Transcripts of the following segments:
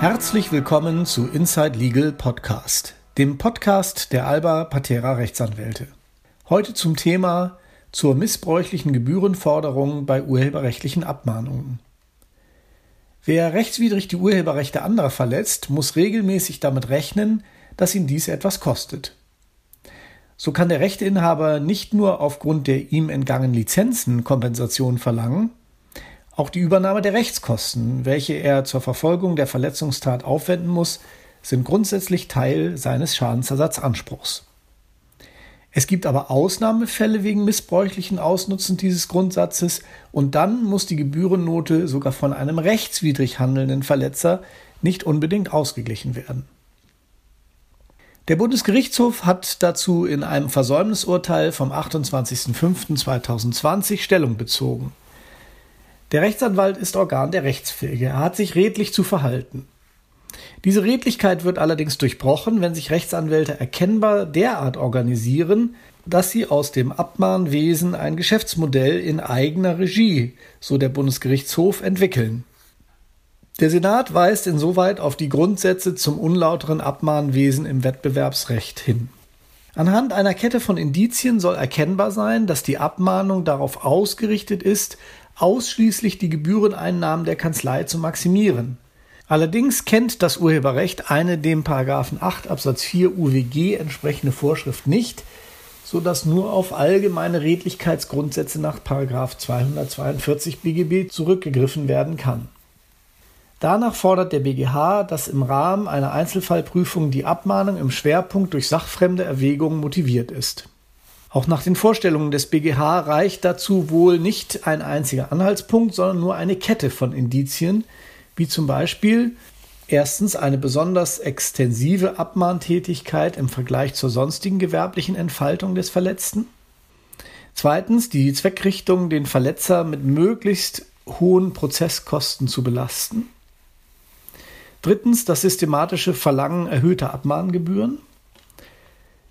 Herzlich willkommen zu Inside Legal Podcast, dem Podcast der Alba Patera Rechtsanwälte. Heute zum Thema zur missbräuchlichen Gebührenforderung bei urheberrechtlichen Abmahnungen. Wer rechtswidrig die Urheberrechte anderer verletzt, muss regelmäßig damit rechnen, dass ihn dies etwas kostet. So kann der Rechteinhaber nicht nur aufgrund der ihm entgangenen Lizenzen Kompensation verlangen, auch die Übernahme der Rechtskosten, welche er zur Verfolgung der Verletzungstat aufwenden muss, sind grundsätzlich Teil seines Schadensersatzanspruchs. Es gibt aber Ausnahmefälle wegen missbräuchlichen Ausnutzens dieses Grundsatzes und dann muss die Gebührennote sogar von einem rechtswidrig handelnden Verletzer nicht unbedingt ausgeglichen werden. Der Bundesgerichtshof hat dazu in einem Versäumnisurteil vom 28.05.2020 Stellung bezogen. Der Rechtsanwalt ist Organ der Rechtspflege. Er hat sich redlich zu verhalten. Diese Redlichkeit wird allerdings durchbrochen, wenn sich Rechtsanwälte erkennbar derart organisieren, dass sie aus dem Abmahnwesen ein Geschäftsmodell in eigener Regie, so der Bundesgerichtshof, entwickeln. Der Senat weist insoweit auf die Grundsätze zum unlauteren Abmahnwesen im Wettbewerbsrecht hin. Anhand einer Kette von Indizien soll erkennbar sein, dass die Abmahnung darauf ausgerichtet ist, ausschließlich die Gebühreneinnahmen der Kanzlei zu maximieren. Allerdings kennt das Urheberrecht eine dem 8 Absatz 4 UWG entsprechende Vorschrift nicht, so dass nur auf allgemeine Redlichkeitsgrundsätze nach 242 BGB zurückgegriffen werden kann. Danach fordert der BGH, dass im Rahmen einer Einzelfallprüfung die Abmahnung im Schwerpunkt durch sachfremde Erwägungen motiviert ist. Auch nach den Vorstellungen des BGH reicht dazu wohl nicht ein einziger Anhaltspunkt, sondern nur eine Kette von Indizien, wie zum Beispiel erstens eine besonders extensive Abmahntätigkeit im Vergleich zur sonstigen gewerblichen Entfaltung des Verletzten, zweitens die Zweckrichtung, den Verletzer mit möglichst hohen Prozesskosten zu belasten, drittens das systematische Verlangen erhöhter Abmahngebühren,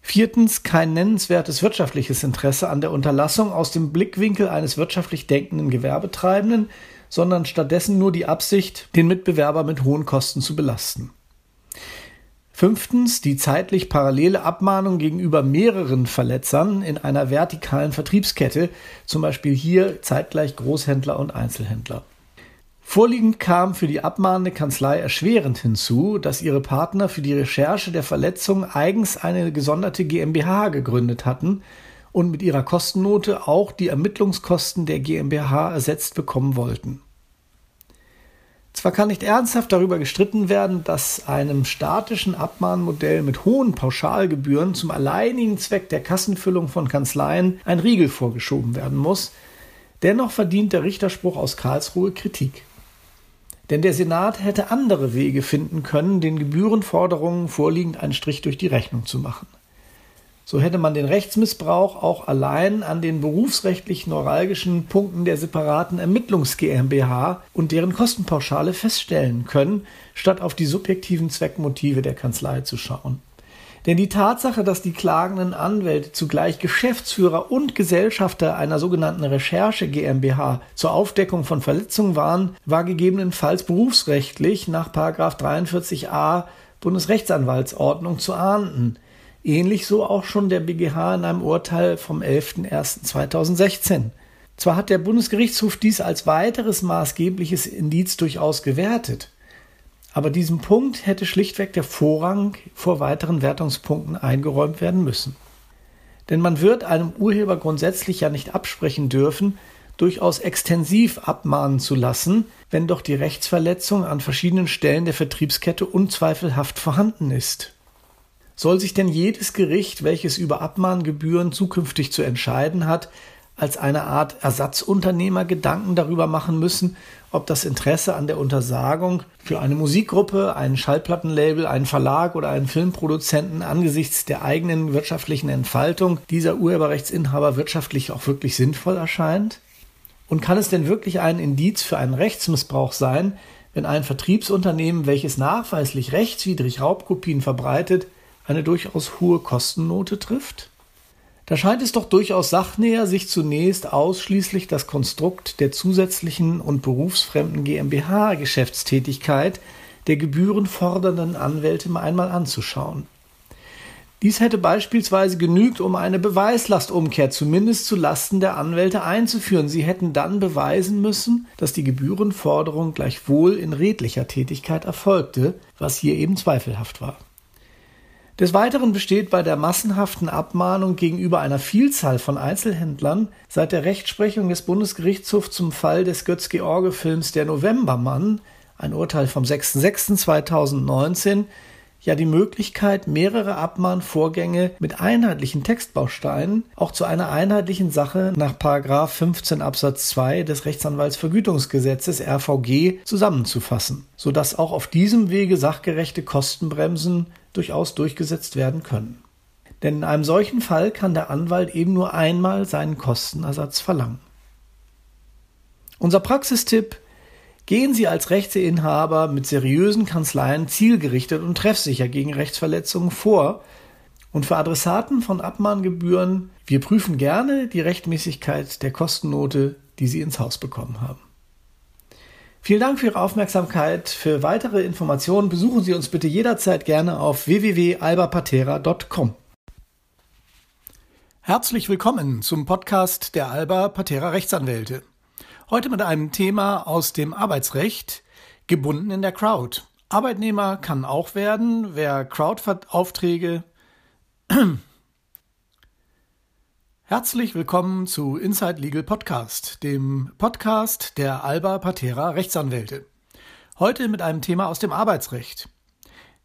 Viertens kein nennenswertes wirtschaftliches Interesse an der Unterlassung aus dem Blickwinkel eines wirtschaftlich denkenden Gewerbetreibenden, sondern stattdessen nur die Absicht, den Mitbewerber mit hohen Kosten zu belasten. Fünftens die zeitlich parallele Abmahnung gegenüber mehreren Verletzern in einer vertikalen Vertriebskette, zum Beispiel hier zeitgleich Großhändler und Einzelhändler. Vorliegend kam für die abmahnende Kanzlei erschwerend hinzu, dass ihre Partner für die Recherche der Verletzung eigens eine gesonderte GmbH gegründet hatten und mit ihrer Kostennote auch die Ermittlungskosten der GmbH ersetzt bekommen wollten. Zwar kann nicht ernsthaft darüber gestritten werden, dass einem statischen Abmahnmodell mit hohen Pauschalgebühren zum alleinigen Zweck der Kassenfüllung von Kanzleien ein Riegel vorgeschoben werden muss, dennoch verdient der Richterspruch aus Karlsruhe Kritik. Denn der Senat hätte andere Wege finden können, den Gebührenforderungen vorliegend einen Strich durch die Rechnung zu machen. So hätte man den Rechtsmissbrauch auch allein an den berufsrechtlich neuralgischen Punkten der separaten Ermittlungs GmbH und deren Kostenpauschale feststellen können, statt auf die subjektiven Zweckmotive der Kanzlei zu schauen. Denn die Tatsache, dass die klagenden Anwälte zugleich Geschäftsführer und Gesellschafter einer sogenannten Recherche GmbH zur Aufdeckung von Verletzungen waren, war gegebenenfalls berufsrechtlich nach 43a Bundesrechtsanwaltsordnung zu ahnden. Ähnlich so auch schon der BGH in einem Urteil vom 11.01.2016. Zwar hat der Bundesgerichtshof dies als weiteres maßgebliches Indiz durchaus gewertet, aber diesem Punkt hätte schlichtweg der Vorrang vor weiteren Wertungspunkten eingeräumt werden müssen. Denn man wird einem Urheber grundsätzlich ja nicht absprechen dürfen, durchaus extensiv abmahnen zu lassen, wenn doch die Rechtsverletzung an verschiedenen Stellen der Vertriebskette unzweifelhaft vorhanden ist. Soll sich denn jedes Gericht, welches über Abmahngebühren zukünftig zu entscheiden hat, als eine Art Ersatzunternehmer Gedanken darüber machen müssen, ob das Interesse an der Untersagung für eine Musikgruppe, einen Schallplattenlabel, einen Verlag oder einen Filmproduzenten angesichts der eigenen wirtschaftlichen Entfaltung dieser Urheberrechtsinhaber wirtschaftlich auch wirklich sinnvoll erscheint? Und kann es denn wirklich ein Indiz für einen Rechtsmissbrauch sein, wenn ein Vertriebsunternehmen, welches nachweislich rechtswidrig Raubkopien verbreitet, eine durchaus hohe Kostennote trifft? Da scheint es doch durchaus sachnäher, sich zunächst ausschließlich das Konstrukt der zusätzlichen und berufsfremden GmbH-Geschäftstätigkeit der gebührenfordernden Anwälte einmal anzuschauen. Dies hätte beispielsweise genügt, um eine Beweislastumkehr zumindest zu Lasten der Anwälte einzuführen. Sie hätten dann beweisen müssen, dass die Gebührenforderung gleichwohl in redlicher Tätigkeit erfolgte, was hier eben zweifelhaft war. Des Weiteren besteht bei der massenhaften Abmahnung gegenüber einer Vielzahl von Einzelhändlern seit der Rechtsprechung des Bundesgerichtshofs zum Fall des Götz-George-Films Der Novembermann, ein Urteil vom 6.6.2019, ja die Möglichkeit, mehrere Abmahnvorgänge mit einheitlichen Textbausteinen auch zu einer einheitlichen Sache nach 15 Absatz 2 des Rechtsanwaltsvergütungsgesetzes RVG zusammenzufassen, sodass auch auf diesem Wege sachgerechte Kostenbremsen durchaus durchgesetzt werden können. Denn in einem solchen Fall kann der Anwalt eben nur einmal seinen Kostenersatz verlangen. Unser Praxistipp Gehen Sie als Rechteinhaber mit seriösen Kanzleien zielgerichtet und treffsicher gegen Rechtsverletzungen vor. Und für Adressaten von Abmahngebühren, wir prüfen gerne die Rechtmäßigkeit der Kostennote, die Sie ins Haus bekommen haben. Vielen Dank für Ihre Aufmerksamkeit. Für weitere Informationen besuchen Sie uns bitte jederzeit gerne auf www.albapatera.com. Herzlich willkommen zum Podcast der Alba Patera Rechtsanwälte. Heute mit einem Thema aus dem Arbeitsrecht, gebunden in der Crowd. Arbeitnehmer kann auch werden, wer Crowd-Aufträge. Herzlich willkommen zu Inside Legal Podcast, dem Podcast der Alba Patera Rechtsanwälte. Heute mit einem Thema aus dem Arbeitsrecht.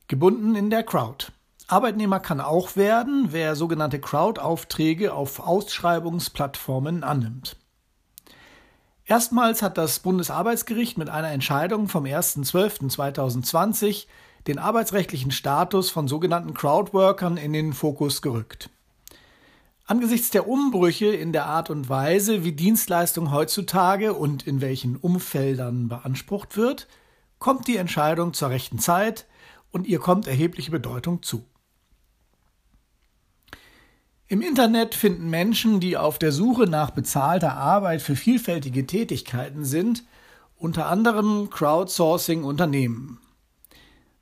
Gebunden in der Crowd. Arbeitnehmer kann auch werden, wer sogenannte Crowd-Aufträge auf Ausschreibungsplattformen annimmt. Erstmals hat das Bundesarbeitsgericht mit einer Entscheidung vom 1.12.2020 den arbeitsrechtlichen Status von sogenannten Crowdworkern in den Fokus gerückt. Angesichts der Umbrüche in der Art und Weise, wie Dienstleistung heutzutage und in welchen Umfeldern beansprucht wird, kommt die Entscheidung zur rechten Zeit und ihr kommt erhebliche Bedeutung zu. Im Internet finden Menschen, die auf der Suche nach bezahlter Arbeit für vielfältige Tätigkeiten sind, unter anderem Crowdsourcing-Unternehmen.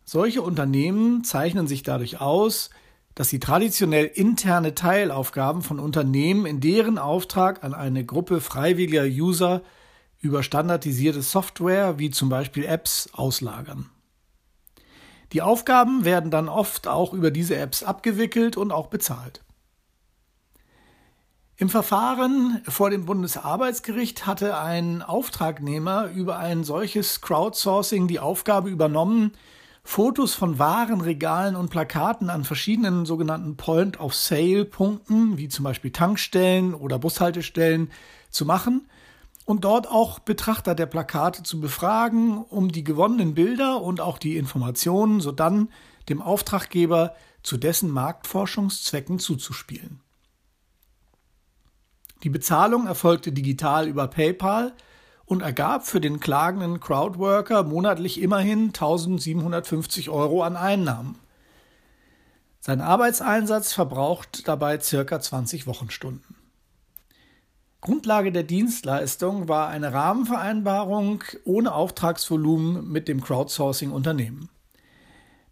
Solche Unternehmen zeichnen sich dadurch aus, dass sie traditionell interne Teilaufgaben von Unternehmen in deren Auftrag an eine Gruppe freiwilliger User über standardisierte Software wie zum Beispiel Apps auslagern. Die Aufgaben werden dann oft auch über diese Apps abgewickelt und auch bezahlt. Im Verfahren vor dem Bundesarbeitsgericht hatte ein Auftragnehmer über ein solches Crowdsourcing die Aufgabe übernommen, Fotos von Warenregalen und Plakaten an verschiedenen sogenannten Point-of-Sale-Punkten, wie zum Beispiel Tankstellen oder Bushaltestellen, zu machen und dort auch Betrachter der Plakate zu befragen, um die gewonnenen Bilder und auch die Informationen sodann dem Auftraggeber zu dessen Marktforschungszwecken zuzuspielen. Die Bezahlung erfolgte digital über PayPal und ergab für den klagenden Crowdworker monatlich immerhin 1750 Euro an Einnahmen. Sein Arbeitseinsatz verbraucht dabei circa 20 Wochenstunden. Grundlage der Dienstleistung war eine Rahmenvereinbarung ohne Auftragsvolumen mit dem Crowdsourcing-Unternehmen.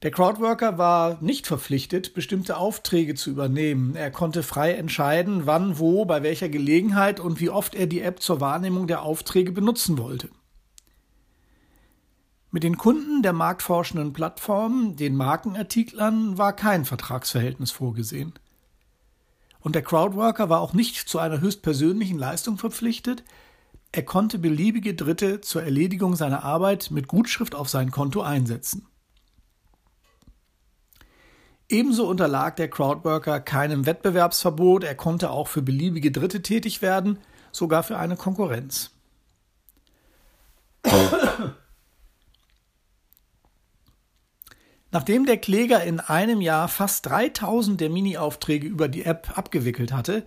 Der Crowdworker war nicht verpflichtet, bestimmte Aufträge zu übernehmen. Er konnte frei entscheiden, wann, wo, bei welcher Gelegenheit und wie oft er die App zur Wahrnehmung der Aufträge benutzen wollte. Mit den Kunden der marktforschenden Plattform, den Markenartiklern, war kein Vertragsverhältnis vorgesehen. Und der Crowdworker war auch nicht zu einer höchstpersönlichen Leistung verpflichtet, er konnte beliebige Dritte zur Erledigung seiner Arbeit mit Gutschrift auf sein Konto einsetzen. Ebenso unterlag der Crowdworker keinem Wettbewerbsverbot, er konnte auch für beliebige Dritte tätig werden, sogar für eine Konkurrenz. Nachdem der Kläger in einem Jahr fast 3000 der Mini-Aufträge über die App abgewickelt hatte,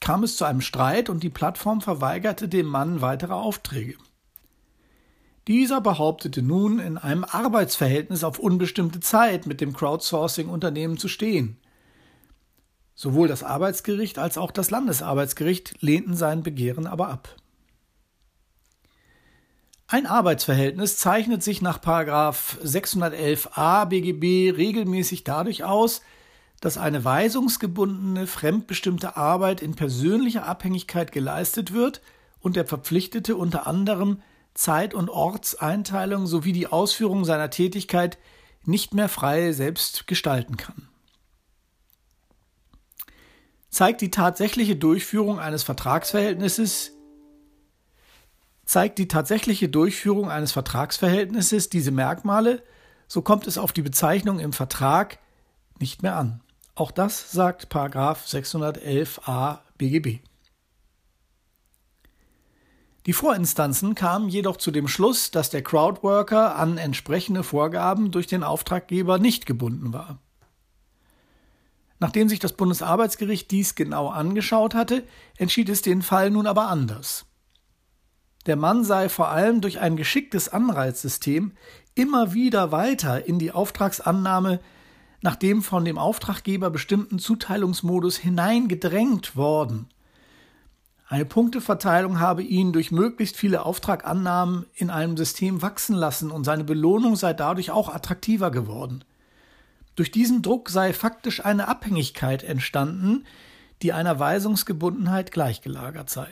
kam es zu einem Streit und die Plattform verweigerte dem Mann weitere Aufträge. Dieser behauptete nun, in einem Arbeitsverhältnis auf unbestimmte Zeit mit dem Crowdsourcing-Unternehmen zu stehen. Sowohl das Arbeitsgericht als auch das Landesarbeitsgericht lehnten sein Begehren aber ab. Ein Arbeitsverhältnis zeichnet sich nach 611a BGB regelmäßig dadurch aus, dass eine weisungsgebundene, fremdbestimmte Arbeit in persönlicher Abhängigkeit geleistet wird und der Verpflichtete unter anderem Zeit- und Ortseinteilung sowie die Ausführung seiner Tätigkeit nicht mehr frei selbst gestalten kann. Zeigt die tatsächliche Durchführung eines Vertragsverhältnisses zeigt die tatsächliche Durchführung eines Vertragsverhältnisses diese Merkmale, so kommt es auf die Bezeichnung im Vertrag nicht mehr an. Auch das sagt 611a BGB. Die Vorinstanzen kamen jedoch zu dem Schluss, dass der Crowdworker an entsprechende Vorgaben durch den Auftraggeber nicht gebunden war. Nachdem sich das Bundesarbeitsgericht dies genau angeschaut hatte, entschied es den Fall nun aber anders. Der Mann sei vor allem durch ein geschicktes Anreizsystem immer wieder weiter in die Auftragsannahme nach dem von dem Auftraggeber bestimmten Zuteilungsmodus hineingedrängt worden. Eine Punkteverteilung habe ihn durch möglichst viele Auftragannahmen in einem System wachsen lassen und seine Belohnung sei dadurch auch attraktiver geworden. Durch diesen Druck sei faktisch eine Abhängigkeit entstanden, die einer Weisungsgebundenheit gleichgelagert sei.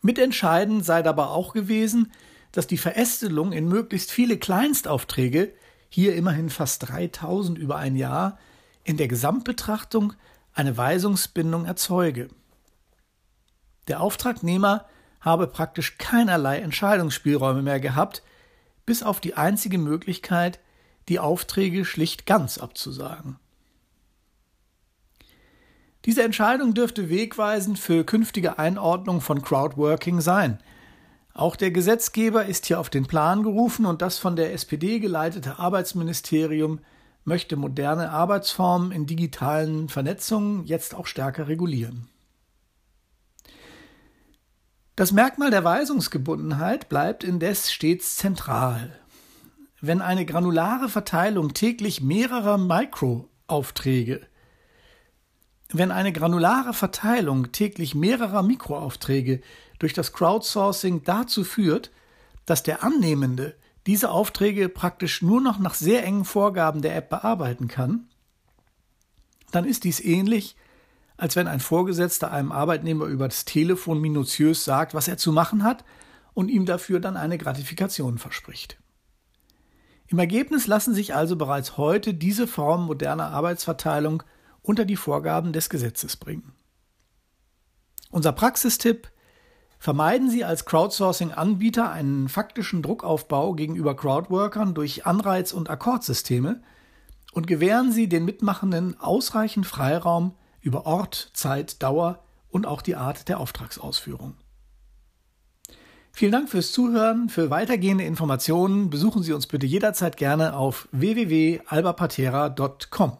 Mitentscheidend sei dabei auch gewesen, dass die Verästelung in möglichst viele Kleinstaufträge hier immerhin fast 3000 über ein Jahr, in der Gesamtbetrachtung eine Weisungsbindung erzeuge. Der Auftragnehmer habe praktisch keinerlei Entscheidungsspielräume mehr gehabt, bis auf die einzige Möglichkeit, die Aufträge schlicht ganz abzusagen. Diese Entscheidung dürfte wegweisend für künftige Einordnung von Crowdworking sein – auch der Gesetzgeber ist hier auf den Plan gerufen und das von der SPD geleitete Arbeitsministerium möchte moderne Arbeitsformen in digitalen Vernetzungen jetzt auch stärker regulieren. Das Merkmal der Weisungsgebundenheit bleibt indes stets zentral. Wenn eine granulare Verteilung täglich mehrerer Mikroaufträge wenn eine granulare Verteilung täglich mehrerer Mikroaufträge durch das Crowdsourcing dazu führt, dass der Annehmende diese Aufträge praktisch nur noch nach sehr engen Vorgaben der App bearbeiten kann, dann ist dies ähnlich, als wenn ein Vorgesetzter einem Arbeitnehmer über das Telefon minutiös sagt, was er zu machen hat und ihm dafür dann eine Gratifikation verspricht. Im Ergebnis lassen sich also bereits heute diese Formen moderner Arbeitsverteilung unter die Vorgaben des Gesetzes bringen. Unser Praxistipp Vermeiden Sie als Crowdsourcing-Anbieter einen faktischen Druckaufbau gegenüber Crowdworkern durch Anreiz- und Akkordsysteme und gewähren Sie den Mitmachenden ausreichend Freiraum über Ort, Zeit, Dauer und auch die Art der Auftragsausführung. Vielen Dank fürs Zuhören. Für weitergehende Informationen besuchen Sie uns bitte jederzeit gerne auf www.albapatera.com.